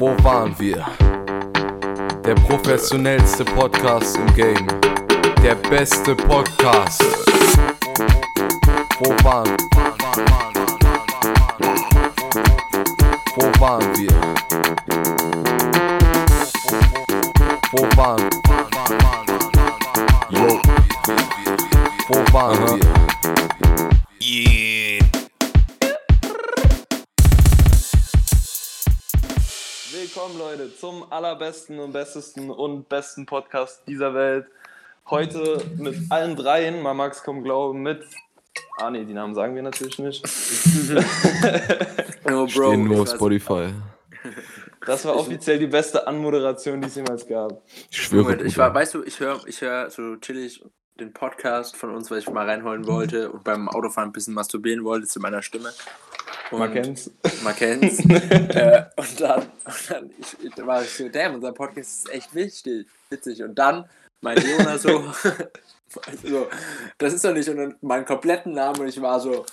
Wo waren wir? Der professionellste Podcast im Game. Der beste Podcast. Wo waren zum allerbesten und bestesten und besten Podcast dieser Welt. Heute mit allen dreien, mal Max kaum glauben, mit. Ah ne, die Namen sagen wir natürlich nicht. Oh, Bro, Stehen nur auf Spotify. Das war offiziell die beste Anmoderation, die es jemals gab. Ich schwöre. Moment, ich war, weißt du, ich höre ich hör so chillig den Podcast von uns, weil ich mal reinholen wollte und beim Autofahren ein bisschen masturbieren wollte zu meiner Stimme. Man kennt's. Man kennt's. äh, und dann, und dann ich, ich, war ich so, damn, unser Podcast ist echt wichtig, witzig. Und dann mein Jonas so, so, das ist doch nicht und dann meinen kompletten Namen und ich war so,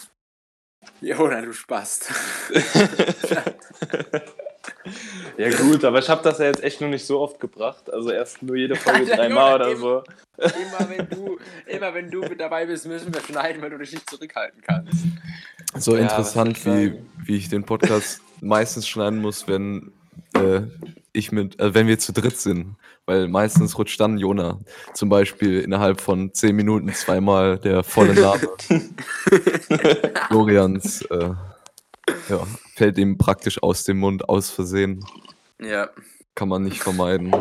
Jona, du Spast. Ja gut, aber ich habe das ja jetzt echt nur nicht so oft gebracht. Also erst nur jede Folge dreimal oder so. Immer wenn du, immer wenn du mit dabei bist, müssen wir schneiden, weil du dich nicht zurückhalten kannst. so Ja, interessant, wie, wie ich den Podcast meistens schneiden muss, wenn äh, ich mit, äh, wenn wir zu dritt sind. Weil meistens rutscht dann Jona zum Beispiel innerhalb von zehn Minuten zweimal der volle Name Florians äh, ja, fällt ihm praktisch aus dem Mund aus Versehen. Ja. Kann man nicht vermeiden.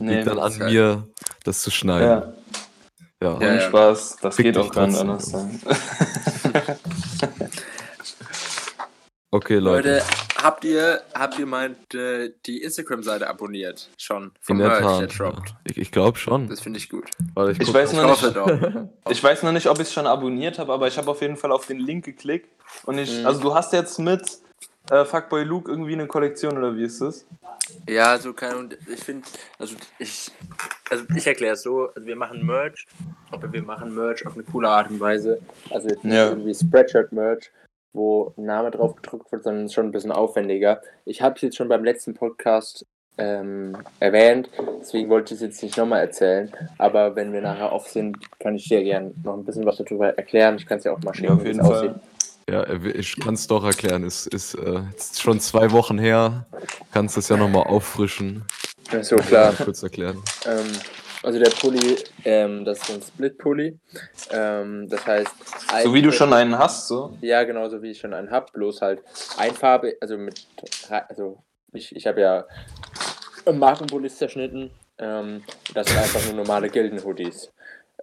Nee, Liegt dann an halt- mir, das zu schneiden. ja, Ja. Ja, ja. Spaß. Das Fick geht auch trotzdem, anders sein. Okay, Leute. Leute, habt ihr, habt ihr meint, äh, die Instagram-Seite abonniert? Schon. Vom in der der Tat. droppt. Ja. Ich, ich glaube schon. Das finde ich gut. Warte, ich Ich weiß mal. noch Ich nicht. Ich weiß noch nicht, ob ich es schon abonniert habe, aber ich habe auf jeden Fall auf den Link geklickt. Und ich, Mhm. also du hast jetzt mit äh, Fuckboy Luke irgendwie eine Kollektion oder wie ist das? Ja, so keine und ich finde, also ich, also ich erkläre es so, also wir machen Merch, aber wir machen Merch auf eine coole Art und Weise. Also jetzt nicht Ja. irgendwie Spreadshirt-Merch, wo ein Name drauf gedruckt wird, sondern schon ein bisschen aufwendiger. Ich habe es jetzt schon beim letzten Podcast ähm, erwähnt, deswegen wollte ich es jetzt nicht nochmal erzählen. Aber wenn wir nachher off sind, kann ich dir gerne noch ein bisschen was darüber erklären. Ich kann es ja auch mal schicken, Ja, auf wie es aussieht. Ja, er- ich kann es doch erklären. Es ist äh, schon zwei Wochen her. Kannst es ja nochmal auffrischen. Ja, So klar. Kurz erklären. Ähm, also der Pulli, ähm, das ist so ein Split-Pulli. Ähm, das heißt, So wie du schon einen hast, so. Ja, genauso wie ich schon einen habe, bloß halt Einfarbe, also mit, also ich, ich habe ja Markenpullis zerschnitten. Ähm, das sind einfach nur normale Gilden-Hoodies.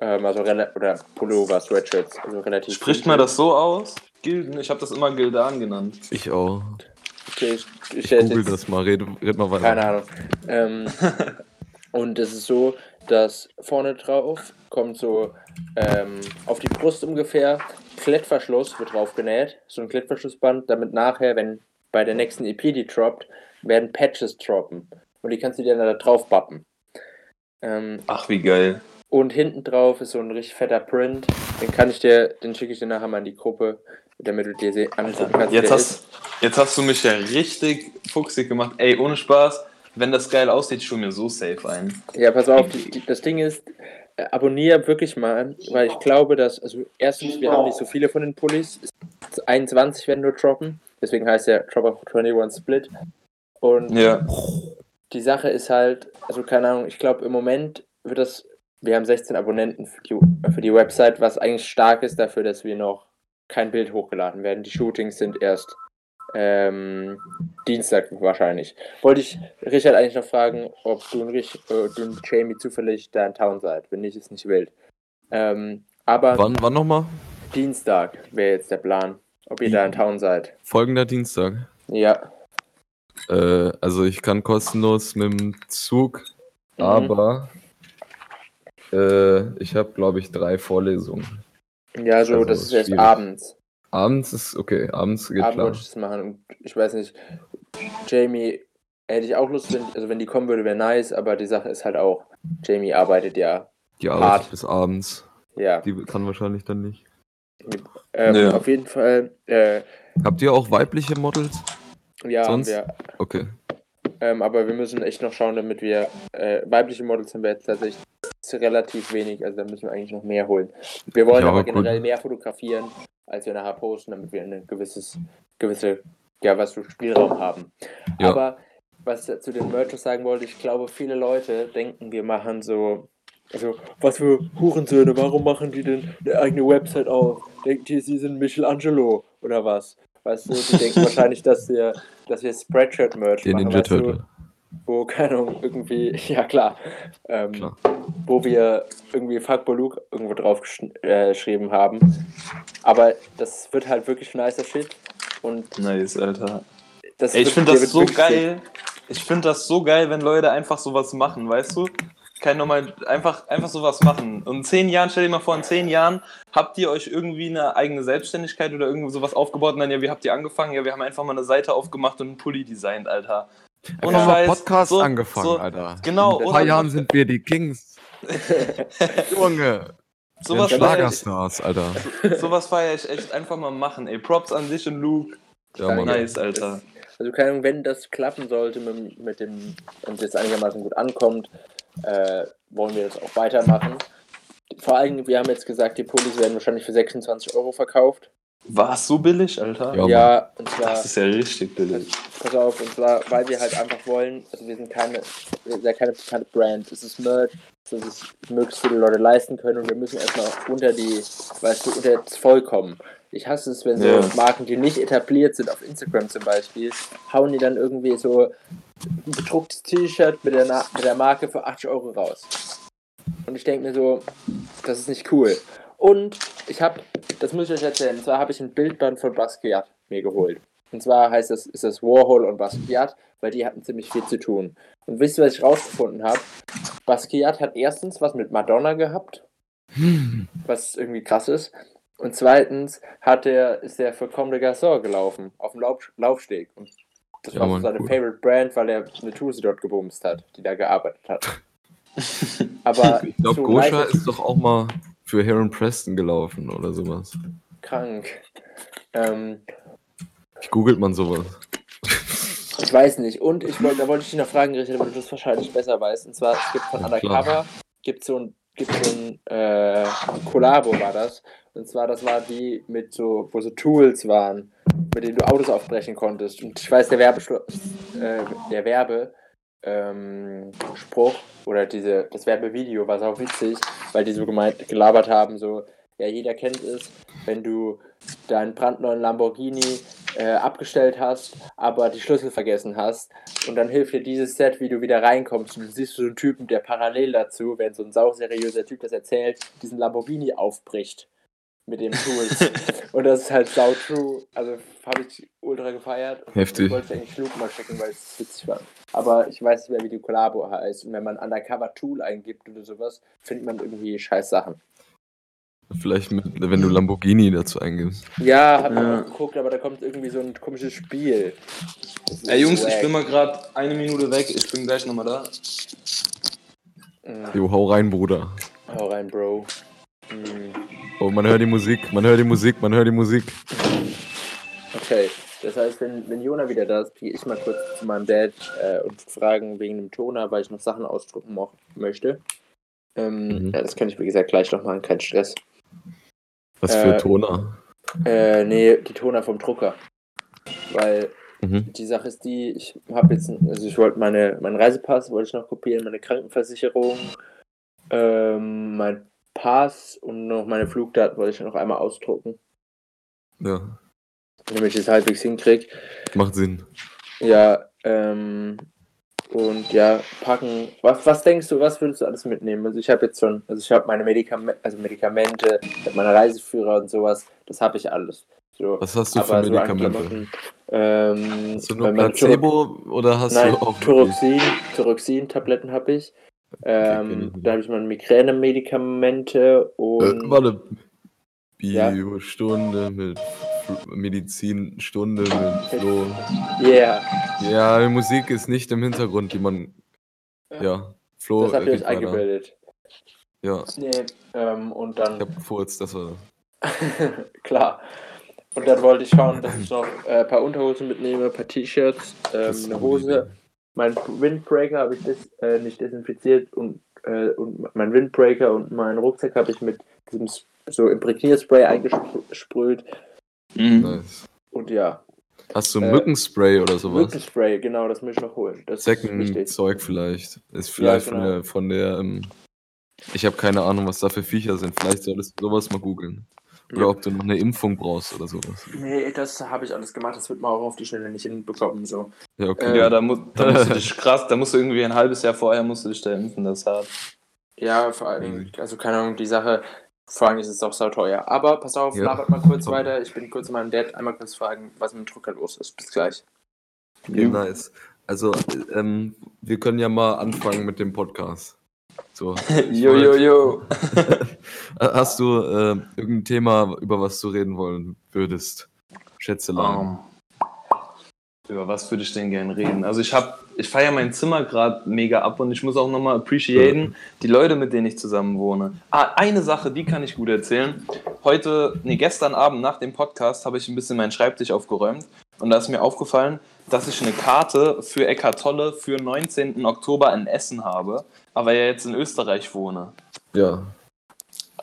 Ähm, also oder Pullover, Sweatshirts, also relativ. Spricht man das so aus? Gilden? Ich habe das immer Gildan genannt. Ich auch. Okay, ich, ich, Ich google das mal. Red, red mal weiter. Keine Ahnung. Ähm, und es ist so, dass vorne drauf kommt so ähm, auf die Brust ungefähr Klettverschluss wird drauf genäht, so ein Klettverschlussband, damit nachher, wenn bei der nächsten EP die droppt, werden Patches droppen. Und die kannst du dir dann da drauf bappen. Ähm, Ach, wie geil. Und hinten drauf ist so ein richtig fetter Print. Den kann ich dir, den schicke ich dir nachher mal in die Gruppe, damit du dir angucken kannst. Jetzt hast, jetzt hast du mich ja richtig fuchsig gemacht. Ey, ohne Spaß, wenn das geil aussieht, ich mir so safe ein. Ja, pass auf, die, das Ding ist, äh, abonniere wirklich mal, weil ich glaube, dass, also erstens, wir haben nicht so viele von den Pullis, Es- 21 werden nur droppen, deswegen heißt der Drop of 21 Split. Und Ja. die Sache ist halt, also keine Ahnung, ich glaube im Moment wird das, wir haben 16 Abonnenten für die, für die Website, was eigentlich stark ist dafür, dass wir noch kein Bild hochgeladen werden. Die Shootings sind erst ähm, Dienstag wahrscheinlich. Wollte ich Richard eigentlich noch fragen, ob du und, Rich, äh, du und Jamie zufällig da in Town seid. Wenn nicht, ist nicht wild. Ähm, aber Wann, wann nochmal? Dienstag wäre jetzt der Plan, ob ihr da in Town seid. Folgender Dienstag. Ja. Äh, also ich kann kostenlos mit dem Zug, Mhm. aber äh, ich habe, glaube ich, drei Vorlesungen. Ja, so, Also, das ist erst schwierig. abends. Abends ist okay, abends geht Abend klar. wollte ich das machen. Ich weiß nicht, Jamie hätte ich auch Lust, wenn, also wenn die kommen würde, wäre nice, aber die Sache ist halt auch, Jamie arbeitet ja. Die hart. arbeitet bis abends. Ja. Die kann wahrscheinlich dann nicht. Ähm, Ja. Auf jeden Fall, äh, Habt ihr auch weibliche Models? ja, Sonst? wir, Okay. Ähm, aber wir müssen echt noch schauen, damit wir äh, weibliche Models haben wir jetzt tatsächlich relativ wenig, also da müssen wir eigentlich noch mehr holen. Wir wollen Ja, aber gut. generell mehr fotografieren, als wir nachher posten, damit wir ein gewisses, gewisse, ja, was für Spielraum haben. Ja. Aber was ich zu den Merchers sagen wollte, ich glaube, viele Leute denken, wir machen so, also, was für Hurensöhne, warum machen die denn eine eigene Website auf? Denkt ihr, sie sind Michelangelo oder was? Weißt du, die denken wahrscheinlich, dass wir, dass wir Spreadshirt-Merch machen, Ninja weißt du? Turtle. Wo, keine Ahnung, irgendwie, ja klar, ähm, Klar. wo wir irgendwie Fuck Baluk irgendwo drauf geschn- äh, geschrieben haben. Aber das wird halt wirklich nicer Shit. Und Nice, Alter. das Ey, ich finde das so geil. Ich finde das so geil, wenn Leute einfach sowas machen, weißt du? Kein normal, einfach, einfach sowas machen. Und in zehn Jahren, stell dir mal vor, in zehn Jahren habt ihr euch irgendwie eine eigene Selbstständigkeit oder irgendwie sowas aufgebaut und dann, ja, wie habt ihr angefangen? Ja, wir haben einfach mal eine Seite aufgemacht und einen Pulli designt, Alter. Ohne Einfach mal Scheiß, Podcast so- angefangen, so- Alter. Genau, In ein paar Jahren sind wir die Kings. Junge. Sowas Schlagerstars, Alter. sowas feier ich echt einfach mal machen, ey. Props an dich und Luke. Ja. Mann. Nice, Alter. Also keine Ahnung, wenn das klappen sollte mit, mit dem und das einigermaßen gut ankommt, äh, wollen wir das auch weitermachen. Vor allem, wir haben jetzt gesagt, die Pullis werden wahrscheinlich für 26 Euro verkauft. War es so billig, Alter? Ja, Ja, und zwar, Das ist ja richtig billig. pass auf, und zwar, weil wir halt einfach wollen, also wir sind keine, wir sind keine bekannte Brand, es ist Merch, dass es möglichst viele Leute leisten können und wir müssen erstmal unter die, weißt du, unter das Voll kommen. Ich hasse es, wenn so Ja. Marken, die nicht etabliert sind, auf Instagram zum Beispiel, hauen die dann irgendwie so ein bedrucktes T-Shirt mit der, Na- mit der Marke für 80 Euro raus. Und ich denke mir so, das ist nicht cool. Und ich habe, das muss ich euch erzählen, und zwar habe ich ein Bildband von Basquiat mir geholt. Und zwar heißt das, ist das Warhol und Basquiat, weil die hatten ziemlich viel zu tun. Und wisst ihr, was ich rausgefunden habe? Basquiat hat erstens was mit Madonna gehabt, was irgendwie krass ist. Und zweitens hat er, ist er für Comme des Garçons gelaufen, auf dem Lauf, Laufsteg. Und das Ja, war Mann, seine cool. Favorite Brand, weil er eine Tuse dort gebumst hat, die da gearbeitet hat. Aber Ich glaube, nice- ist doch auch mal für Heron Preston gelaufen oder sowas. krank. Ähm, Wie googelt man sowas? ich weiß nicht. Und ich wollte, da wollte ich dich noch fragen, Richard, weil du das wahrscheinlich besser weißt. Und zwar, es gibt von Ja, Undercover, gibt so ein, gibt so ein äh, Kollabo war das. Und zwar, das war die mit so, wo so Tools waren, mit denen du Autos aufbrechen konntest. Und ich weiß, der Werbeschlu äh, der Werbe ähm, Spruch oder diese, das Werbevideo war sau witzig, weil die so gemeint, gelabert haben, so, ja, jeder kennt es, wenn du deinen brandneuen Lamborghini äh, abgestellt hast, aber die Schlüssel vergessen hast. Und dann hilft dir dieses Set, wie du wieder reinkommst. Und du siehst so einen Typen, der parallel dazu, wenn so ein sauseriöser Typ das erzählt, diesen Lamborghini aufbricht mit dem Tools. und das ist halt sau true. Also habe ich ultra gefeiert. Und Heftig. Ich wollte eigentlich Luke mal schicken, weil es witzig war. Aber ich weiß nicht mehr, wie die Kollabo heißt. Und wenn man Undercover Tool eingibt oder sowas, findet man irgendwie scheiß Sachen. Vielleicht, mit, wenn du Lamborghini dazu eingibst. Ja, hab Ja. mal geguckt, aber da kommt irgendwie so ein komisches Spiel. Ey, Jungs, ich wack. bin mal gerade eine Minute weg. Ich bin gleich nochmal da. Mhm. Jo, hau rein, Bruder. Hau rein, Bro. Mhm. Oh, man hört die Musik, man hört die Musik, man hört die Musik. Okay, das heißt, wenn, wenn Jona wieder da ist, gehe ich mal kurz zu meinem Dad äh, und fragen wegen dem Toner, weil ich noch Sachen ausdrucken möchte. Ähm, Mhm. ja, das kann ich, wie gesagt, gleich noch machen, kein Stress. Was für Äh, Toner. Äh, nee, die Toner vom Drucker. Weil Mhm. die Sache ist die, ich habe jetzt, also ich wollte meine, meinen Reisepass wollte ich noch kopieren, meine Krankenversicherung, ähm, mein Pass und noch meine Flugdaten wollte ich noch einmal ausdrucken, Ja, damit ich es halbwegs hinkriege. macht Sinn. Ja, ähm, und ja, packen. Was, was denkst du, was würdest du alles mitnehmen? Also ich habe jetzt schon, also ich habe meine Medikamente, also Medikamente, meine Reiseführer und sowas, das habe ich alles. So. Was hast du für so Medikamente? Ähm, Hast du nur Placebo oder hast Nein, du auch Thyroxin, Thyroxin-Tabletten habe ich. Ich Ähm, da habe ich meine Migräne-Medikamente Äh, und warte. Ja? Biostunde mit F Medizinstunde mit Flo. yeah, Ja, die Musik ist nicht im Hintergrund, die man. Ja, Flo. das habt ihr euch eingebildet. Ja, Nee, ähm, und ich dann, hab gefurzt, das war. klar. Und dann wollte ich schauen, dass ich noch äh, ein paar Unterhosen mitnehme, ein paar T-Shirts, ähm, eine Hose, mein Windbreaker habe ich des, äh, nicht desinfiziert und, äh, und mein Windbreaker und meinen Rucksack habe ich mit diesem so Imprägnierspray eingesprüht. Mhm. Nice. Und ja, Hast du Äh, Mückenspray oder sowas? Mückenspray, genau, das muss ich noch holen. Das. Zeckenzeug vielleicht. Ist vielleicht genau. von der, von der ähm, ich habe keine Ahnung, was da für Viecher sind. Vielleicht solltest du sowas mal googeln. Oder ob du noch eine Impfung brauchst oder sowas. Nee, das habe ich alles gemacht, das wird man auch auf die Schnelle nicht hinbekommen. So. Ja, okay. Äh, Ja, da, mu da musst du dich krass, da musst du irgendwie ein halbes Jahr vorher musst du dich da impfen, das ist hart. Ja, vor allem, also keine Ahnung, die Sache, vor allem ist es auch sauteuer. Aber pass auf, Ja. labert mal kurz weiter. Ich bin kurz zu meinem Dad einmal kurz fragen, was mit dem Drucker los ist. Bis gleich. Okay, nice. Also, ähm, wir können ja mal anfangen mit dem Podcast. So. Jo, jo, jo. Hast du äh, irgendein Thema, über was du reden wollen würdest? Schätzelein. Ähm, über was würde ich denn gerne reden? Also ich habe, ich feiere mein Zimmer gerade mega ab und ich muss auch nochmal appreciaten, die Leute, mit denen ich zusammen wohne. Ah, eine Sache, die kann ich gut erzählen. Heute, nee, gestern Abend nach dem Podcast habe ich ein bisschen meinen Schreibtisch aufgeräumt und da ist mir aufgefallen, dass ich eine Karte für Eckart Tolle für 19. Oktober in Essen habe, aber ja jetzt in Österreich wohne. Ja.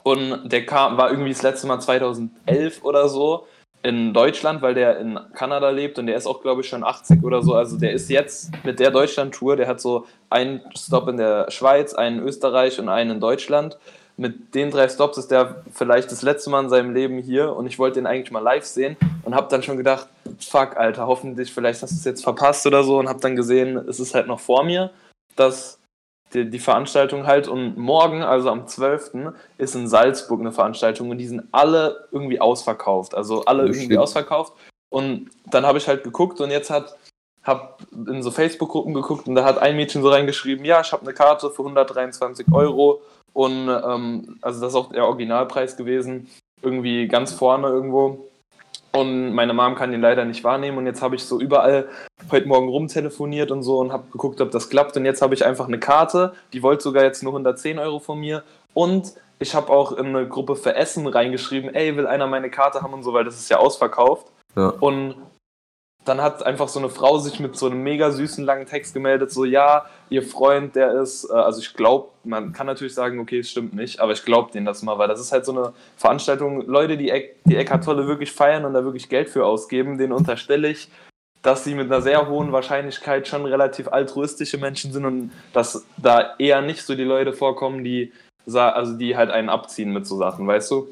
Und der kam, war irgendwie das letzte Mal 2011 oder so in Deutschland, weil der in Kanada lebt und der ist auch, glaube ich, schon 80 oder so. Also der ist jetzt mit der Deutschland-Tour, der hat so einen Stop in der Schweiz, einen in Österreich und einen in Deutschland. Mit den drei Stops ist der vielleicht das letzte Mal in seinem Leben hier und ich wollte den eigentlich mal live sehen und habe dann schon gedacht, fuck, Alter, hoffentlich, vielleicht hast du es jetzt verpasst oder so und habe dann gesehen, es ist halt noch vor mir, dass die, die Veranstaltung halt und morgen, also am 12., ist in Salzburg eine Veranstaltung und die sind alle irgendwie ausverkauft. Also alle Oh, irgendwie shit. ausverkauft. Und dann habe ich halt geguckt und jetzt hat hab in so Facebook-Gruppen geguckt und da hat ein Mädchen so reingeschrieben, ja, ich habe eine Karte für 123 Euro und ähm, also das ist auch der Originalpreis gewesen, irgendwie ganz vorne irgendwo. Und meine Mom kann den leider nicht wahrnehmen und jetzt habe ich so überall heute Morgen rumtelefoniert und so und habe geguckt, ob das klappt und jetzt habe ich einfach eine Karte, die wollte sogar jetzt nur 110 Euro von mir und ich habe auch in eine Gruppe für Essen reingeschrieben, ey, will einer meine Karte haben und so, weil das ist ja ausverkauft. Ja. Und dann hat einfach so eine Frau sich mit so einem mega süßen langen Text gemeldet, so ja, ihr Freund, der ist, äh, also ich glaube, man kann natürlich sagen, okay, es stimmt nicht, aber ich glaube denen das mal, weil das ist halt so eine Veranstaltung, Leute, die, Eck, die Eckhart Tolle wirklich feiern und da wirklich Geld für ausgeben, denen unterstelle ich, dass sie mit einer sehr hohen Wahrscheinlichkeit schon relativ altruistische Menschen sind und dass da eher nicht so die Leute vorkommen, die, also die halt einen abziehen mit so Sachen, weißt du?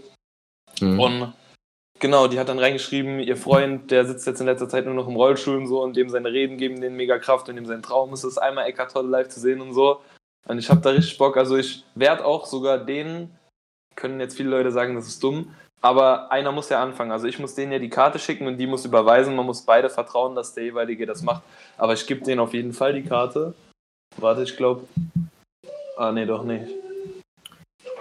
Mhm. Und genau, die hat dann reingeschrieben, ihr Freund, der sitzt jetzt in letzter Zeit nur noch im Rollstuhl und so und dem seine Reden geben den mega Kraft und dem sein Traum ist es, einmal Eckart Tolle live zu sehen und so. Und ich habe da richtig Bock. Also ich werde auch sogar denen, können jetzt viele Leute sagen, das ist dumm, aber einer muss ja anfangen. Also ich muss denen ja die Karte schicken und die muss überweisen. Man muss beide vertrauen, dass der jeweilige das macht. Aber ich gebe denen auf jeden Fall die Karte. Warte, ich glaube. Ah, nee, doch nicht.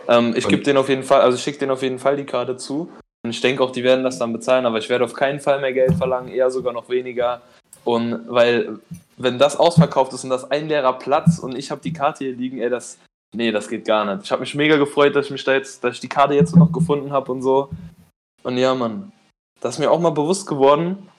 Ähm, ich gebe denen auf jeden Fall, also ich schicke denen auf jeden Fall die Karte zu. Und ich denke auch, die werden das dann bezahlen, aber ich werde auf keinen Fall mehr Geld verlangen, eher sogar noch weniger. Und weil, wenn das ausverkauft ist und das ein leerer Platz und ich habe die Karte hier liegen, ey, das, nee, das geht gar nicht. Ich habe mich mega gefreut, dass ich mich da jetzt, dass ich die Karte jetzt noch gefunden habe und so. Und ja, Mann, das ist mir auch mal bewusst geworden.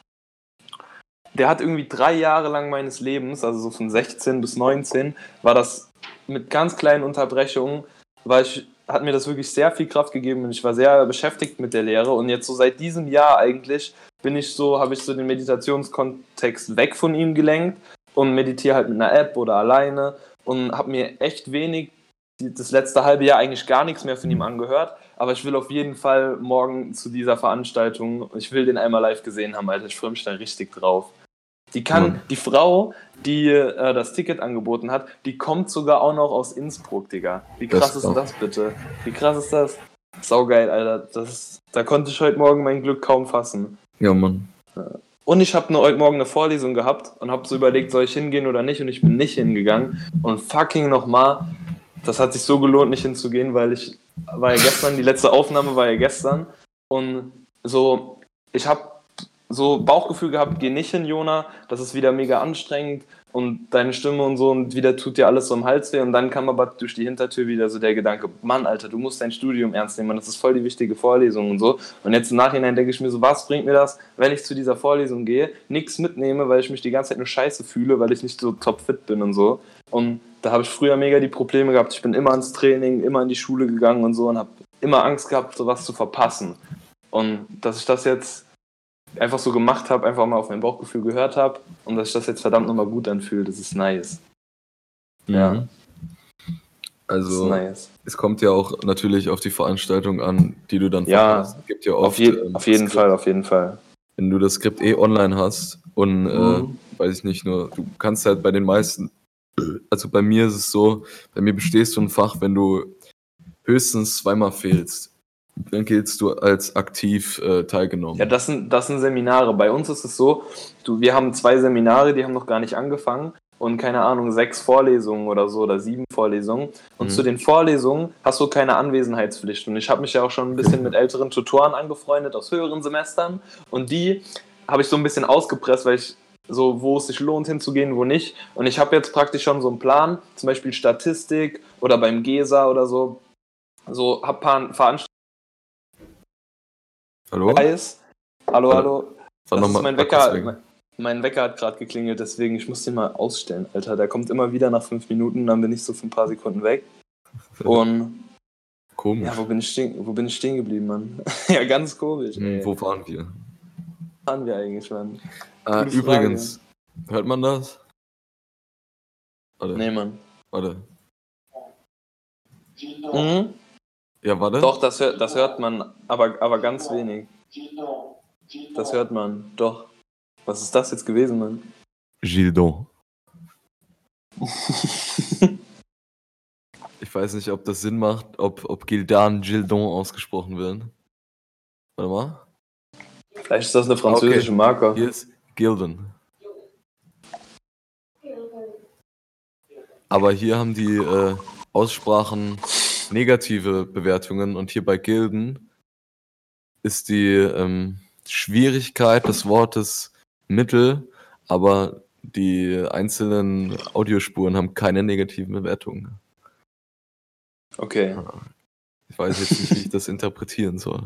Der hat irgendwie drei Jahre lang meines Lebens, also so von 16 bis 19, war das mit ganz kleinen Unterbrechungen, war ich, hat mir das wirklich sehr viel Kraft gegeben und ich war sehr beschäftigt mit der Lehre. Und jetzt so seit diesem Jahr eigentlich bin ich so, habe ich so den Meditationskontext weg von ihm gelenkt und meditiere halt mit einer App oder alleine und habe mir echt wenig das letzte halbe Jahr eigentlich gar nichts mehr von ihm angehört. Aber ich will auf jeden Fall morgen zu dieser Veranstaltung, ich will den einmal live gesehen haben, Alter. Ich freue mich da richtig drauf. Die kann, Mann. die Frau, die äh, das Ticket angeboten hat, die kommt sogar auch noch aus Innsbruck, Digga. Wie Das krass ist ist krass. das bitte? Wie krass ist das? Saugeil, Alter. Das, ist- da konnte ich heute Morgen mein Glück kaum fassen. Ja, Mann. Und ich habe heute Morgen eine Vorlesung gehabt und habe so überlegt, soll ich hingehen oder nicht? Und ich bin nicht hingegangen. Und fucking nochmal, das hat sich so gelohnt, nicht hinzugehen, weil ich war ja gestern, die letzte Aufnahme war ja gestern. Und so, ich habe so Bauchgefühl gehabt, geh nicht hin, Jona, das ist wieder mega anstrengend und deine Stimme und so und wieder tut dir alles so im Hals weh und dann kam aber durch die Hintertür wieder so der Gedanke, Mann, Alter, du musst dein Studium ernst nehmen, das ist voll die wichtige Vorlesung und so. Und jetzt im Nachhinein denke ich mir so, was bringt mir das, wenn ich zu dieser Vorlesung gehe, nichts mitnehme, weil ich mich die ganze Zeit nur scheiße fühle, weil ich nicht so topfit bin und so. Und da habe ich früher mega die Probleme gehabt. Ich bin immer ins Training, immer in die Schule gegangen und so und habe immer Angst gehabt, sowas zu verpassen. Und dass ich das jetzt einfach so gemacht habe, einfach mal auf mein Bauchgefühl gehört habe und dass ich das jetzt verdammt nochmal gut anfühlt, das ist nice. Ja. Mhm. Das ist Also, nice. es kommt ja auch natürlich auf die Veranstaltung an, die du dann Ja, verpasst. Es gibt ja oft, Auf, je, ähm, auf jeden Skript- Fall, auf jeden Fall. Wenn du das Skript eh online hast und, äh, Mhm. weiß ich nicht, nur, du kannst halt bei den meisten, also bei mir ist es so, bei mir bestehst du ein Fach, wenn du höchstens zweimal fehlst, dann giltst du als aktiv äh, teilgenommen. Ja, das sind, das sind Seminare. Bei uns ist es so, du, wir haben zwei Seminare, die haben noch gar nicht angefangen und keine Ahnung, sechs Vorlesungen oder so oder sieben Vorlesungen. Und Mhm. zu den Vorlesungen hast du keine Anwesenheitspflicht. Und ich habe mich ja auch schon ein bisschen mit älteren Tutoren angefreundet aus höheren Semestern und die habe ich so ein bisschen ausgepresst, weil ich so, wo es sich lohnt hinzugehen, wo nicht. Und ich habe jetzt praktisch schon so einen Plan, zum Beispiel Statistik oder beim GESA oder so. So, hab paar Veranstaltungen. Hallo? Hallo, hallo. War Das ist mein Wecker. Mein, mein Wecker hat gerade geklingelt, deswegen ich muss den mal ausstellen, Alter. Der kommt immer wieder nach fünf Minuten, dann bin ich so für ein paar Sekunden weg. Und Komisch. ja, wo bin ich stehen, wo bin ich stehen geblieben, Mann? ja, ganz komisch. Hm, Ey. wo waren wir? Wo waren wir eigentlich, Mann? Gute übrigens, hört man das? Warte, Nee, Mann. warte. Mhm. Ja, warte. Doch, das hört, das hört man, aber, aber ganz wenig. Das hört man, doch. Was ist das jetzt gewesen, Mann? Gildon. Ich weiß nicht, ob das Sinn macht, ob, ob Gildan Gildon ausgesprochen wird. Warte mal. Vielleicht ist das eine französische Marke. Hier ist Gilden. Aber hier haben die äh, Aussprachen negative Bewertungen und hier bei Gilden ist die ähm, Schwierigkeit des Wortes mittel, aber die einzelnen Audiospuren haben keine negativen Bewertungen. Okay. Ich weiß jetzt nicht, wie ich das interpretieren soll.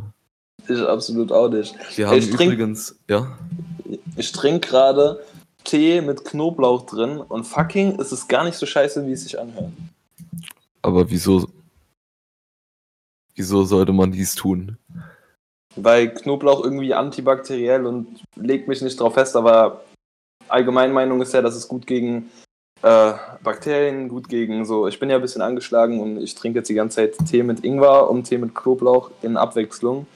Ich absolut auch nicht. Wir haben Ich trink- übrigens, ja, Ich trinke gerade Tee mit Knoblauch drin und fucking ist es gar nicht so scheiße, wie es sich anhört. aber wieso, wieso sollte man dies tun? Weil Knoblauch irgendwie antibakteriell und legt mich nicht drauf fest, aber Allgemeinmeinung ist ja, dass es gut gegen äh, Bakterien, gut gegen so. Ich bin ja ein bisschen angeschlagen und ich trinke jetzt die ganze Zeit Tee mit Ingwer und Tee mit Knoblauch in Abwechslung.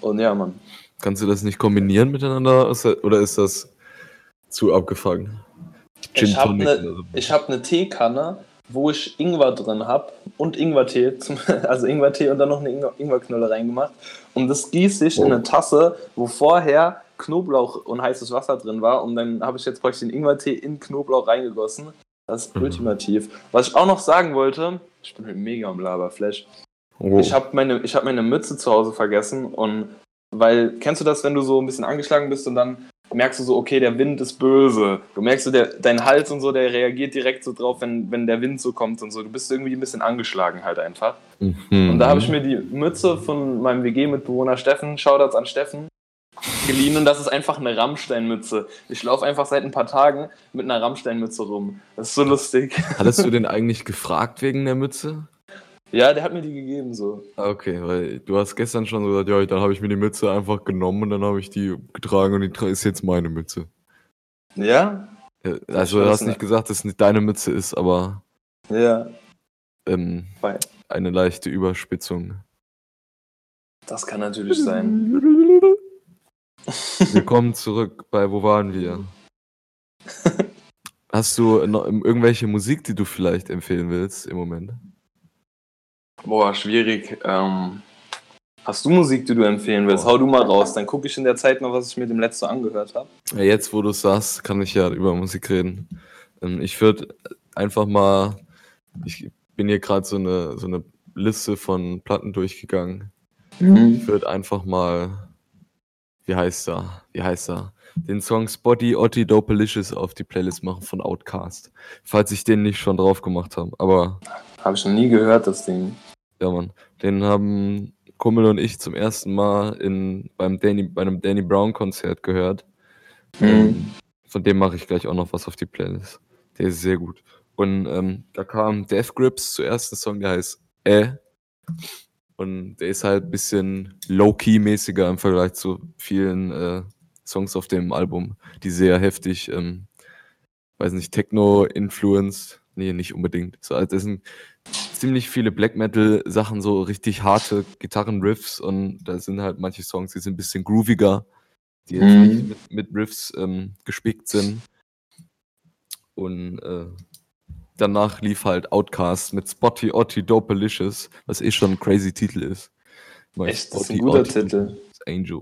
Und ja, Mann. Kannst du das nicht kombinieren miteinander oder ist das zu abgefangen? Ich habe eine hab ne Teekanne, wo ich Ingwer drin habe und Ingwertee, zum- also Ingwertee und dann noch eine Ingwer Ingwerknolle reingemacht. Und das gieße ich in Oh. eine Tasse, wo vorher Knoblauch und heißes Wasser drin war. Und dann habe ich jetzt praktisch den Ingwertee in Knoblauch reingegossen. Das ist Mhm. ultimativ. Was ich auch noch sagen wollte, ich bin halt mega am Laberflash. Oh. Ich habe meine, ich hab meine Mütze zu Hause vergessen und weil, kennst du das, wenn du so ein bisschen angeschlagen bist und dann merkst du so, okay, der Wind ist böse. Du merkst so, der, dein Hals und so, der reagiert direkt so drauf, wenn, wenn der Wind so kommt und so. Du bist irgendwie ein bisschen angeschlagen halt einfach. Mhm. Und da habe ich mir die Mütze von meinem WG-Mitbewohner Steffen, Shoutouts an Steffen, geliehen und das ist einfach eine Rammstein-Mütze. Ich laufe einfach seit ein paar Tagen mit einer Rammstein-Mütze rum. Das ist so lustig. Hattest du den eigentlich gefragt wegen der Mütze? Ja, der hat mir die gegeben so. Okay, weil du hast gestern schon so gesagt, ja, dann habe ich mir die Mütze einfach genommen und dann habe ich die getragen und die ist jetzt meine Mütze. Ja? Ja, Also du hast nicht gesagt, dass es nicht deine Mütze ist, aber Ja. ähm, eine leichte Überspitzung. Das kann natürlich sein. Willkommen zurück bei Wo waren wir? Hast du noch irgendwelche Musik, die du vielleicht empfehlen willst im Moment? Boah, schwierig. Ähm, hast du Musik, die du empfehlen willst? Boah. Hau du mal raus. Dann gucke ich in der Zeit mal, was ich mir dem letzten angehört habe. Ja, jetzt, wo du es sagst, kann ich ja über Musik reden. Ähm, ich würde einfach mal, ich bin hier gerade so eine, so eine Liste von Platten durchgegangen. Ich würde einfach mal wie heißt er? Wie heißt er? Den Song Spotty Otti Dopelicious auf die Playlist machen von Outcast. Falls ich den nicht schon drauf gemacht habe. Aber Habe ich noch nie gehört, das Ding. Ja, Mann. Den haben Kummel und ich zum ersten Mal in, beim Danny, bei einem Danny Brown Konzert gehört. Mhm. Von dem mache ich gleich auch noch was auf die Playlist. Der ist sehr gut. Und ähm, da kam Death Grips zuerst, der Song, der heißt Äh. Und der ist halt ein bisschen low-key-mäßiger im Vergleich zu vielen äh, Songs auf dem Album, die sehr heftig, ähm, weiß nicht, Techno-influenced. Nee, nicht unbedingt. So, also das sind ziemlich viele Black Metal-Sachen, so richtig harte Gitarren-Riffs und da sind halt manche Songs, die sind ein bisschen grooviger, die jetzt Mhm. nicht mit, mit Riffs ähm, gespickt sind. Und äh, danach lief halt Outcast mit Spotty Otti Dopelicious, was eh schon ein crazy Titel ist. My Echt, das ist ein Spotty guter Otti Titel. Angel.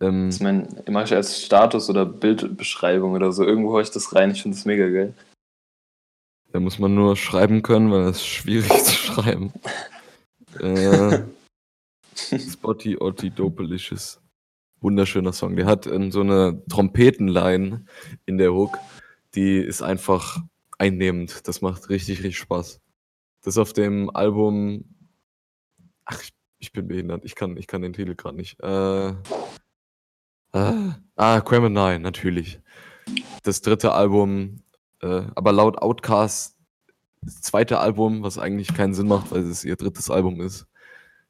Ähm, Das mein, mache ich als Status oder Bildbeschreibung oder so. Irgendwo höre ich das rein. Ich finde das mega geil. Da muss man nur schreiben können, weil das ist schwierig zu schreiben. Äh, Spotty Otti Dopelicious. Wunderschöner Song. Der hat ähm, so eine Trompetenline in der Hook, die ist einfach einnehmend. Das macht richtig, richtig Spaß. Das auf dem Album. Ach, ich, ich bin behindert. Ich kann, ich kann den Titel gerade nicht. Äh, ah, ah, Nine, natürlich. Das dritte Album, äh, aber laut Outcast, das zweite Album, was eigentlich keinen Sinn macht, weil es ihr drittes Album ist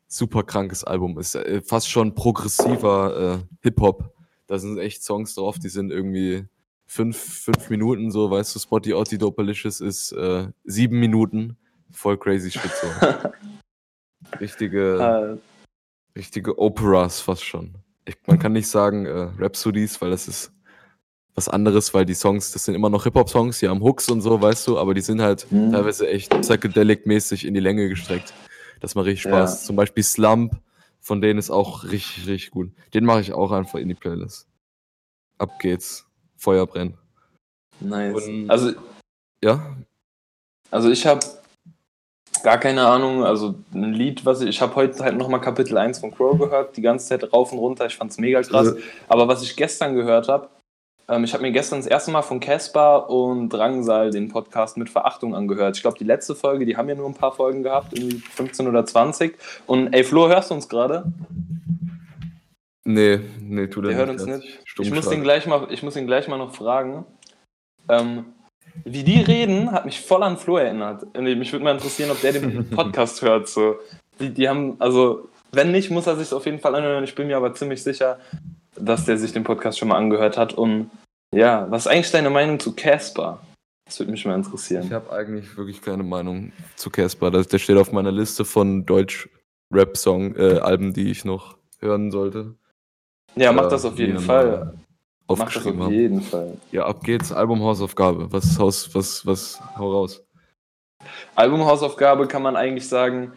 super krankes Album. Ist äh, fast schon progressiver äh, Hip-Hop. Da sind echt Songs drauf, die sind irgendwie fünf, fünf Minuten so, weißt du, Spotty Otti Dopalicious ist äh, sieben Minuten. Voll crazy shit so. Richtige, Äh, richtige Operas fast schon. Ich, man kann nicht sagen äh, Rhapsodies, weil das ist was anderes, weil die Songs, das sind immer noch Hip-Hop-Songs, die haben Hooks und so, weißt du, aber die sind halt Mhm. teilweise echt psychedelic-mäßig in die Länge gestreckt. Das macht richtig Ja. Spaß. Zum Beispiel Slump, von denen ist auch richtig, richtig gut. Den mache ich auch einfach in die Playlist. Ab geht's. Feuer brennt. nice. Und- Also, Ja? also ich habe gar keine Ahnung. Also ein Lied, was ich, ich habe heute halt nochmal Kapitel 1 von Crow gehört, die ganze Zeit rauf und runter. Ich fand es mega krass. Aber was ich gestern gehört habe, ähm, ich habe mir gestern das erste Mal von Caspar und Drangsal den Podcast mit Verachtung angehört. Ich glaube, die letzte Folge, die haben ja nur ein paar Folgen gehabt, irgendwie 15 oder 20. Und ey, Flo, hörst du uns gerade? Nee, nee, tu Der das hört uns nicht. Ich muss, ihn gleich mal, ich muss ihn gleich mal noch fragen. Ähm, wie die reden, hat mich voll an Flo erinnert. Und Mich würde mal interessieren, ob der den Podcast hört. So. Die, die haben, also, wenn nicht, muss er sich auf jeden Fall anhören. Ich bin mir aber ziemlich sicher, dass der sich den Podcast schon mal angehört hat. Und ja, was ist eigentlich deine Meinung zu Casper? Das würde mich mal Ich interessieren. habe eigentlich wirklich keine Meinung zu Casper. Der steht auf meiner Liste von Deutsch-Rap-Song-Alben, die ich noch hören sollte. Ja, mach Äh, das auf jeden Fall. mal Mach das auf jeden Fall. Ja, ab geht's. Album Hausaufgabe. Was Haus, was, was, hau raus. Albumhausaufgabe kann man eigentlich sagen,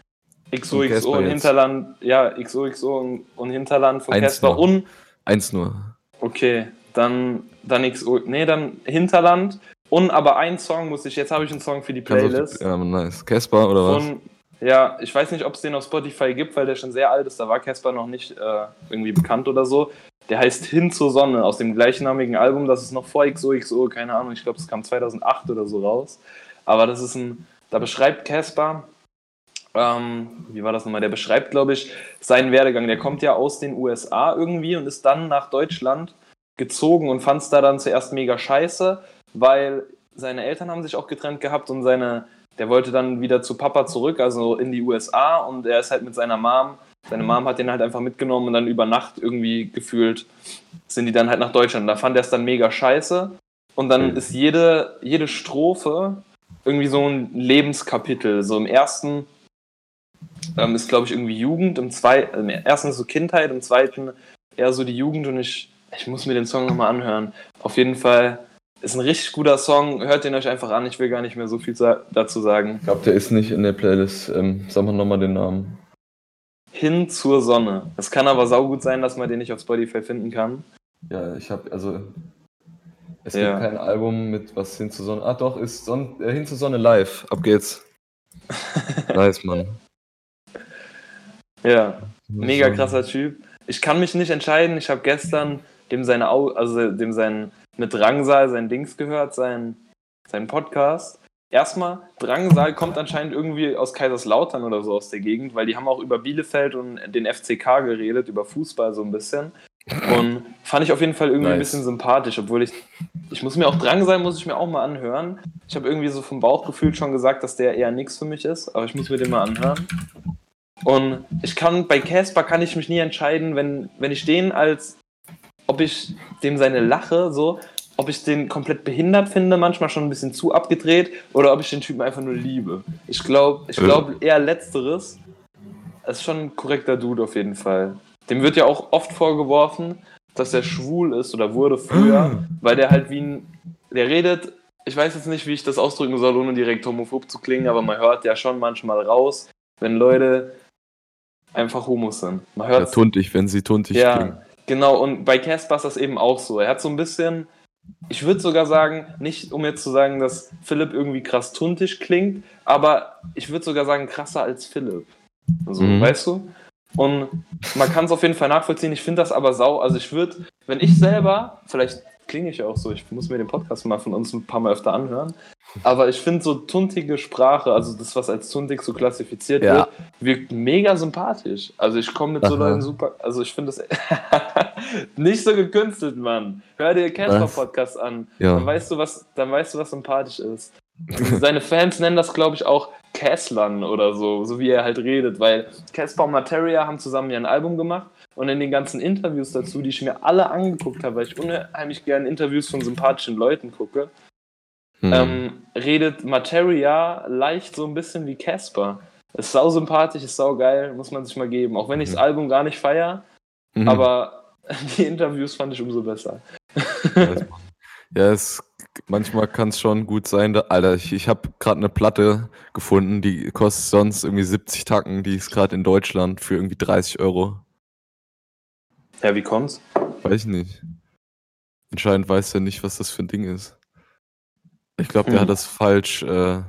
Und XOXO und jetzt. Hinterland, ja, XOXO und, und Hinterland von Casper und, Eins nur. okay, dann, dann XO, nee, dann Hinterland und aber ein Song muss ich, jetzt habe ich einen Song für die auf die- Playlist Ja, nice. Casper oder was? von, ja, ich weiß nicht, ob es den auf Spotify gibt, weil der schon sehr alt ist, da war Casper noch nicht äh, irgendwie bekannt oder so. Der heißt Hin zur Sonne aus dem gleichnamigen Album, das ist noch vor XOXO, keine Ahnung, ich glaube, es kam 2008 oder so raus. Aber das ist ein, da beschreibt Casper, ähm, wie war das nochmal? Der beschreibt, glaube ich, seinen Werdegang. Der kommt ja aus den USA irgendwie und ist dann nach Deutschland gezogen und fand es da dann zuerst mega scheiße, weil seine Eltern haben sich auch getrennt gehabt und seine, der wollte dann wieder zu Papa zurück, also in die USA und er ist halt mit seiner Mom, seine Mom hat den halt einfach mitgenommen und dann über Nacht irgendwie gefühlt sind die dann halt nach Deutschland. Da fand er es dann mega scheiße und dann Mhm. ist jede, jede Strophe irgendwie so ein Lebenskapitel. So im ersten ähm, ist, glaube ich, irgendwie Jugend, im zweiten, im ersten ist so Kindheit, im zweiten eher so die Jugend und ich, ich muss mir den Song nochmal anhören. Auf jeden Fall ist ein richtig guter Song, hört den euch einfach an, ich will gar nicht mehr so viel dazu sagen. Ich glaube, der ist nicht in der Playlist. Ähm, sag mal nochmal den Namen. Hin zur Sonne. Es kann aber saugut sein, dass man den nicht auf Spotify finden kann. Ja, ich habe, also. Es Ja. gibt kein Album mit was hin zur Sonne. Ah, doch, ist Son äh, hin zur Sonne live. Ab geht's. nice, Mann. Ja, mega So. krasser Typ. ich kann mich nicht entscheiden. Ich habe gestern dem seine Au also dem sein mit Drangsal sein Dings gehört, sein, sein Podcast. Erstmal, Drangsal kommt anscheinend irgendwie aus Kaiserslautern oder so aus der Gegend, weil die haben auch über Bielefeld und den FCK geredet, über Fußball so ein bisschen. Und fand ich auf jeden Fall irgendwie nice. ein bisschen sympathisch, obwohl ich, ich muss mir auch Drangsal, muss ich mir auch mal anhören. Ich habe irgendwie so vom Bauchgefühl schon gesagt, dass der eher nichts für mich ist, aber ich muss mir den mal anhören. Und ich kann, bei Casper kann ich mich nie entscheiden, wenn, wenn ich den als, ob ich dem seine Lache so, ob ich den komplett behindert finde, manchmal schon ein bisschen zu abgedreht, oder ob ich den Typen einfach nur liebe. Ich glaube ich glaub eher Letzteres. Das ist schon ein korrekter Dude auf jeden Fall. Dem wird ja auch oft vorgeworfen, dass er schwul ist oder wurde früher, weil der halt wie ein. Der redet, ich weiß jetzt nicht, wie ich das ausdrücken soll, ohne direkt homophob zu klingen, aber man hört ja schon manchmal raus, wenn Leute einfach Homos sind. Man hört ja, tuntig, wenn sie tuntig ja, klingen. Genau, und bei Casper ist das eben auch so. Er hat so ein bisschen ich würde sogar sagen, nicht um jetzt zu sagen, dass Philipp irgendwie krass tuntisch klingt, aber ich würde sogar sagen, krasser als Philipp. Also, mhm. weißt du? Und man kann es auf jeden Fall nachvollziehen. Ich finde das aber sau. Also, ich würde, wenn ich selber, vielleicht klinge ich auch so, ich muss mir den Podcast mal von uns ein paar Mal öfter anhören, aber ich finde so tuntige Sprache, also das, was als tuntig so klassifiziert ja. wird, wirkt mega sympathisch. Also ich komme mit Aha. so Leuten super, also ich finde das nicht so gekünstelt, Mann. Hör dir Casper-Podcast an, ja. dann weißt du, was, dann weißt du, was sympathisch ist. Seine Fans nennen das, glaube ich, auch Caslan oder so, so wie er halt redet, weil Casper und Materia haben zusammen ja ein Album gemacht und in den ganzen Interviews dazu, die ich mir alle angeguckt habe, weil ich unheimlich gerne Interviews von sympathischen Leuten gucke, hm. ähm, redet Materia leicht so ein bisschen wie Casper. Ist sau sympathisch, ist sau geil, muss man sich mal geben. Auch wenn ich das mhm. Album gar nicht feiere, mhm. aber die Interviews fand ich umso besser. ja, es, manchmal kann es schon gut sein. Da, Alter, ich, ich habe gerade eine Platte gefunden, die kostet sonst irgendwie 70 Tacken, die ist gerade in Deutschland für irgendwie 30 Euro. Ja, wie kommt's? Weiß ich nicht. Anscheinend weiß er nicht, was das für ein Ding ist. Ich glaube, der hm. hat das falsch. Äh,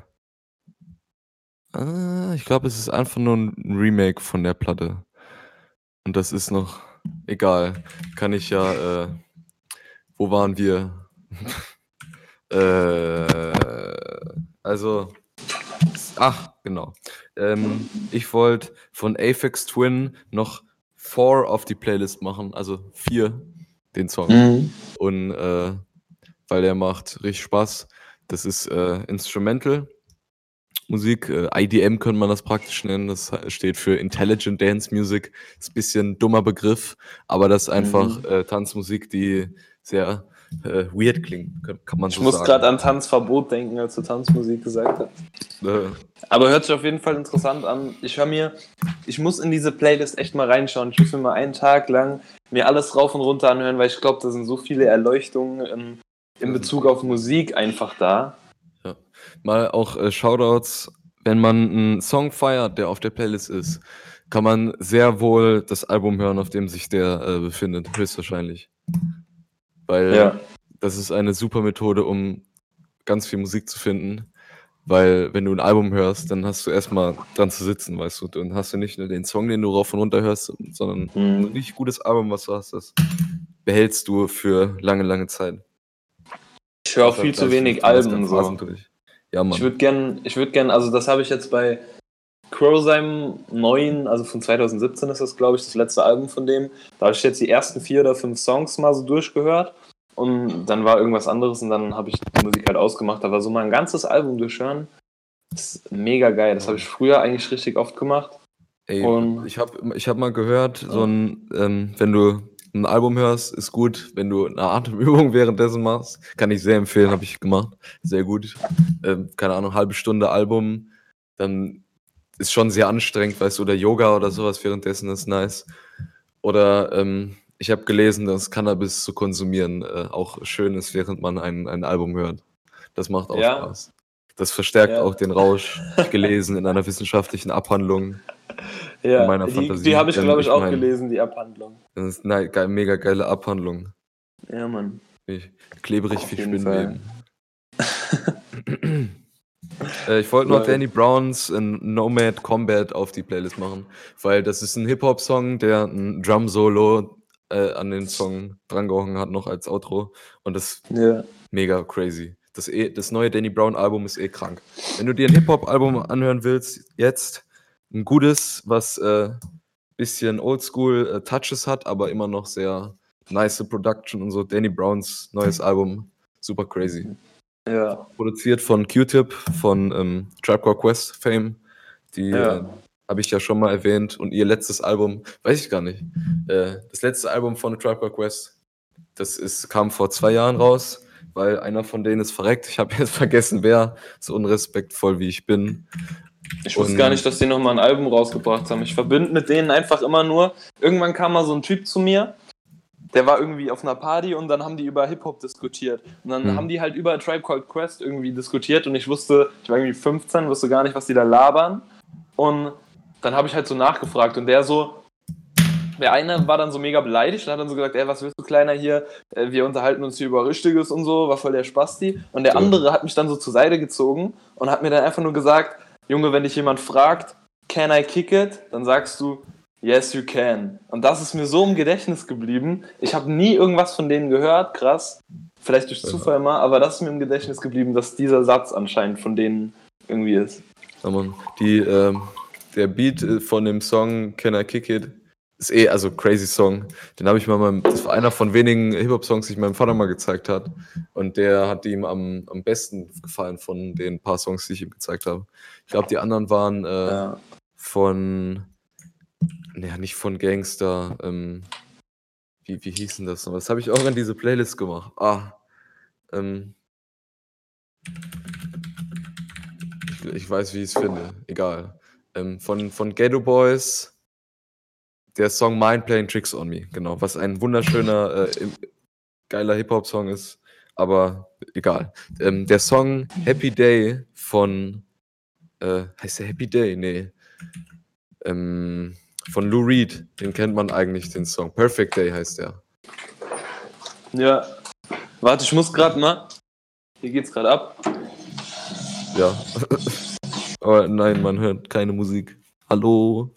äh, ich glaube, es ist einfach nur ein Remake von der Platte. Und das ist noch egal. Kann ich ja. Äh, wo waren wir? äh, also. Ach, genau. Ähm, ich wollte von Aphex Twin noch Four auf die Playlist machen, also vier, den Song. Mhm. Und äh, weil der macht richtig Spaß. Das ist äh, Instrumental Musik. Äh, IDM könnte man das praktisch nennen. Das steht für Intelligent Dance Music. Ist ein bisschen ein dummer Begriff, aber das ist einfach mhm. äh, Tanzmusik, die sehr äh, weird klingt, kann, man ich so sagen. Ich muss gerade an Tanzverbot denken, als du Tanzmusik gesagt hast. Äh. Aber hört sich auf jeden Fall interessant an. Ich höre mir, ich muss in diese Playlist echt mal reinschauen. Ich muss mir mal einen Tag lang mir alles rauf und runter anhören, weil ich glaube, da sind so viele Erleuchtungen in, in Bezug auf Musik einfach da. Ja. Mal auch äh, Shoutouts, wenn man einen Song feiert, der auf der Playlist ist, kann man sehr wohl das Album hören, auf dem sich der äh, befindet, höchstwahrscheinlich. Weil ja. das ist eine super Methode, um ganz viel Musik zu finden. Weil wenn du ein Album hörst, dann hast du erstmal dran zu sitzen, weißt du. Dann hast du nicht nur den Song, den du rauf und runter hörst, sondern mhm. ein richtig gutes Album, was du hast. Das behältst du für lange, lange Zeit. Ich höre auch viel zu wenig Alben so. Ja, Mann. Ich würde gern, ich würde gern, also das habe ich jetzt bei Crow seinem neuen, also von 2017 ist das, glaube ich, das letzte Album von dem. Da habe ich jetzt die ersten vier oder fünf Songs mal so durchgehört und dann war irgendwas anderes und dann habe ich die Musik halt ausgemacht. Aber so mal ein ganzes Album durchhören, ist mega geil. Das habe ich früher eigentlich richtig oft gemacht. Ey, und ich habe ich hab mal gehört, so ein, ähm, wenn du ein Album hörst, ist gut. Wenn du eine Atemübung währenddessen machst, kann ich sehr empfehlen, habe ich gemacht. Sehr gut. Ähm, keine Ahnung, halbe Stunde Album, dann ist schon sehr anstrengend, weißt du, oder Yoga oder sowas währenddessen ist nice. Oder ähm, ich habe gelesen, dass Cannabis zu konsumieren äh, auch schön ist, während man ein, ein Album hört. Das macht auch ja. Spaß. Das verstärkt ja. auch den Rausch, gelesen in einer wissenschaftlichen Abhandlung. Ja, meiner die, Fantasie. die habe ich, glaube ich, auch mein, gelesen, die Abhandlung. Das ist eine geil, mega geile Abhandlung. Ja, Mann. Ich, klebrig Auf wie Spinnenleben. Äh, ich wollte noch. Danny Browns äh, Nomad Combat auf die Playlist machen, weil das ist ein Hip-Hop-Song, der ein Drum-Solo äh, an den Song drangehangen hat, noch als Outro. Und das ist Ja. mega crazy. Das, eh, das neue Danny Brown-Album ist eh krank. Wenn du dir ein Hip-Hop-Album anhören willst, jetzt ein gutes, was äh, bisschen Oldschool äh, Touches hat, aber immer noch sehr nice Production und so. Danny Browns neues Album, super crazy Ja. produziert von Q-Tip, von ähm, Tribe Called Quest Fame. Die Ja. äh, habe ich ja schon mal erwähnt. Und ihr letztes Album, weiß ich gar nicht. Äh, das letzte Album von Tribe Called Quest, das ist, kam vor zwei Jahren raus, weil einer von denen ist verreckt. Ich habe jetzt vergessen, wer. So unrespektvoll wie ich bin. Ich wusste gar nicht, dass die nochmal ein Album rausgebracht haben. Ich verbinde mit denen einfach immer nur. Irgendwann kam mal so ein Typ zu mir, der war irgendwie auf einer Party und dann haben die über Hip-Hop diskutiert. Und dann Hm. haben die halt über Tribe Called Quest irgendwie diskutiert und ich wusste, ich war irgendwie 15, wusste gar nicht, was die da labern. Und dann habe ich halt so nachgefragt und der so, der eine war dann so mega beleidigt und hat dann so gesagt, ey, was willst du Kleiner hier? Äh, Wir unterhalten uns hier über Richtiges und so, war voll der Spasti. Und der andere hat mich dann so zur Seite gezogen und hat mir dann einfach nur gesagt, Junge, wenn dich jemand fragt, can I kick it? Dann sagst du, yes you can. Und das ist mir so im Gedächtnis geblieben. Ich habe nie irgendwas von denen gehört, krass. Vielleicht durch Ja. Zufall mal, aber das ist mir im Gedächtnis geblieben, dass dieser Satz anscheinend von denen irgendwie ist. Die, ähm, der Beat äh, von dem Song Can I Kick It ist eh, also crazy Song. Den habe ich mal, meinem, das war einer von wenigen Hip-Hop-Songs, die ich meinem Vater mal gezeigt hat. Und der hat ihm am, am besten gefallen von den paar Songs, die ich ihm gezeigt habe. Ich glaube, die anderen waren äh, Ja. von, naja, nicht von Gangster, ähm, wie, wie hieß denn das noch? Das habe ich auch in diese Playlist gemacht. Ah, ähm, ich, ich weiß, wie ich es finde, egal. Ähm, von, von Ghetto Boys, der Song Mind Playing Tricks on Me, genau, was ein wunderschöner, äh, geiler Hip-Hop-Song ist, aber egal. Ähm, der Song Happy Day von, äh, heißt der Happy Day? Nee. Ähm, von Lou Reed, den kennt man eigentlich, den Song. Perfect Day heißt der. ja. Warte, ich muss gerade mal. Hier geht's gerade ab. Ja. Aber nein, man hört keine Musik. Hallo?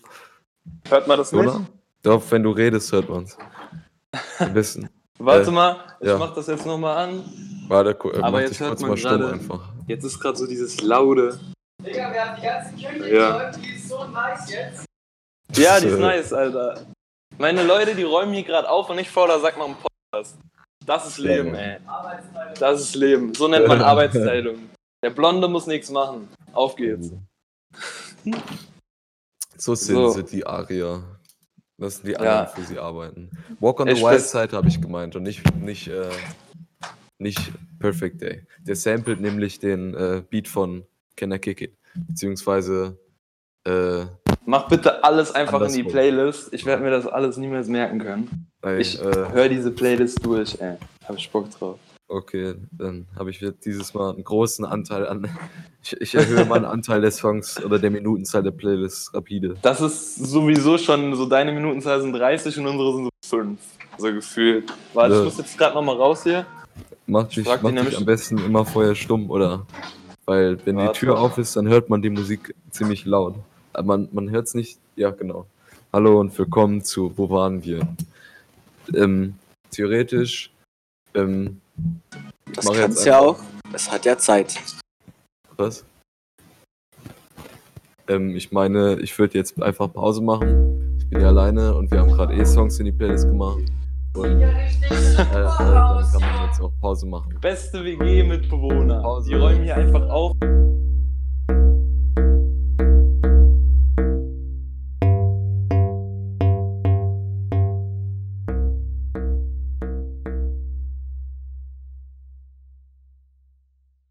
Hört man das nicht? Oder? Doch, wenn du redest, hört man's. Am besten. Warte Äh, mal, ich ja. mach das jetzt nochmal an. Warte, ku- äh, Aber mach jetzt hört kurz man mal stumm gerade- einfach. Jetzt ist gerade so dieses laute. Digga, wir haben die ganze Küche Ja. die ist so nice jetzt. Ja, die ist Äh, nice, Alter. Meine Leute, die räumen hier gerade auf und ich fordere, sag mal einen Podcast. Das ist Leben, ey. Das ist Leben. So nennt man Arbeitsteilung. Der Blonde muss nichts machen. Auf geht's. So sind So. sie, die Arier. Lassen die Ja. anderen für sie arbeiten. Walk on Ich the Wild Side habe ich gemeint und nicht, nicht, äh, nicht Perfect Day. Der samplet nämlich den äh, Beat von Can I Kick It? Beziehungsweise äh, Mach bitte alles einfach in die Andersrum. Playlist. Ich werde mir das alles niemals merken können. ey, Ich äh, hör diese Playlist durch, ey. Hab ich Bock drauf. Okay, dann habe ich jetzt dieses Mal einen großen Anteil an. Ich, ich erhöhe meinen Anteil der Songs oder der Minutenzahl der Playlist rapide. Das ist sowieso schon so, deine Minutenzahl sind 30 und unsere sind so 5. So gefühlt. Warte, Ja. ich muss jetzt gerade nochmal raus hier. Mach dich, mach dich nämlich- am besten immer vorher stumm, oder? Weil, wenn Warte. die Tür auf ist, dann hört man die Musik ziemlich laut. Aber man, man hört es nicht. Ja, genau. Hallo und willkommen zu Wo waren wir? Ähm, theoretisch. Ähm, Das Mach jetzt kann's ja auch. Es hat ja Zeit. was? Ähm, ich meine, ich würde jetzt einfach Pause machen. Ich bin ja alleine und wir haben gerade eh Songs in die Playlist gemacht. Und Ja, äh, äh, dann kann man jetzt auch Pause machen. Beste WG-Mitbewohner. Die räumen hier einfach auf.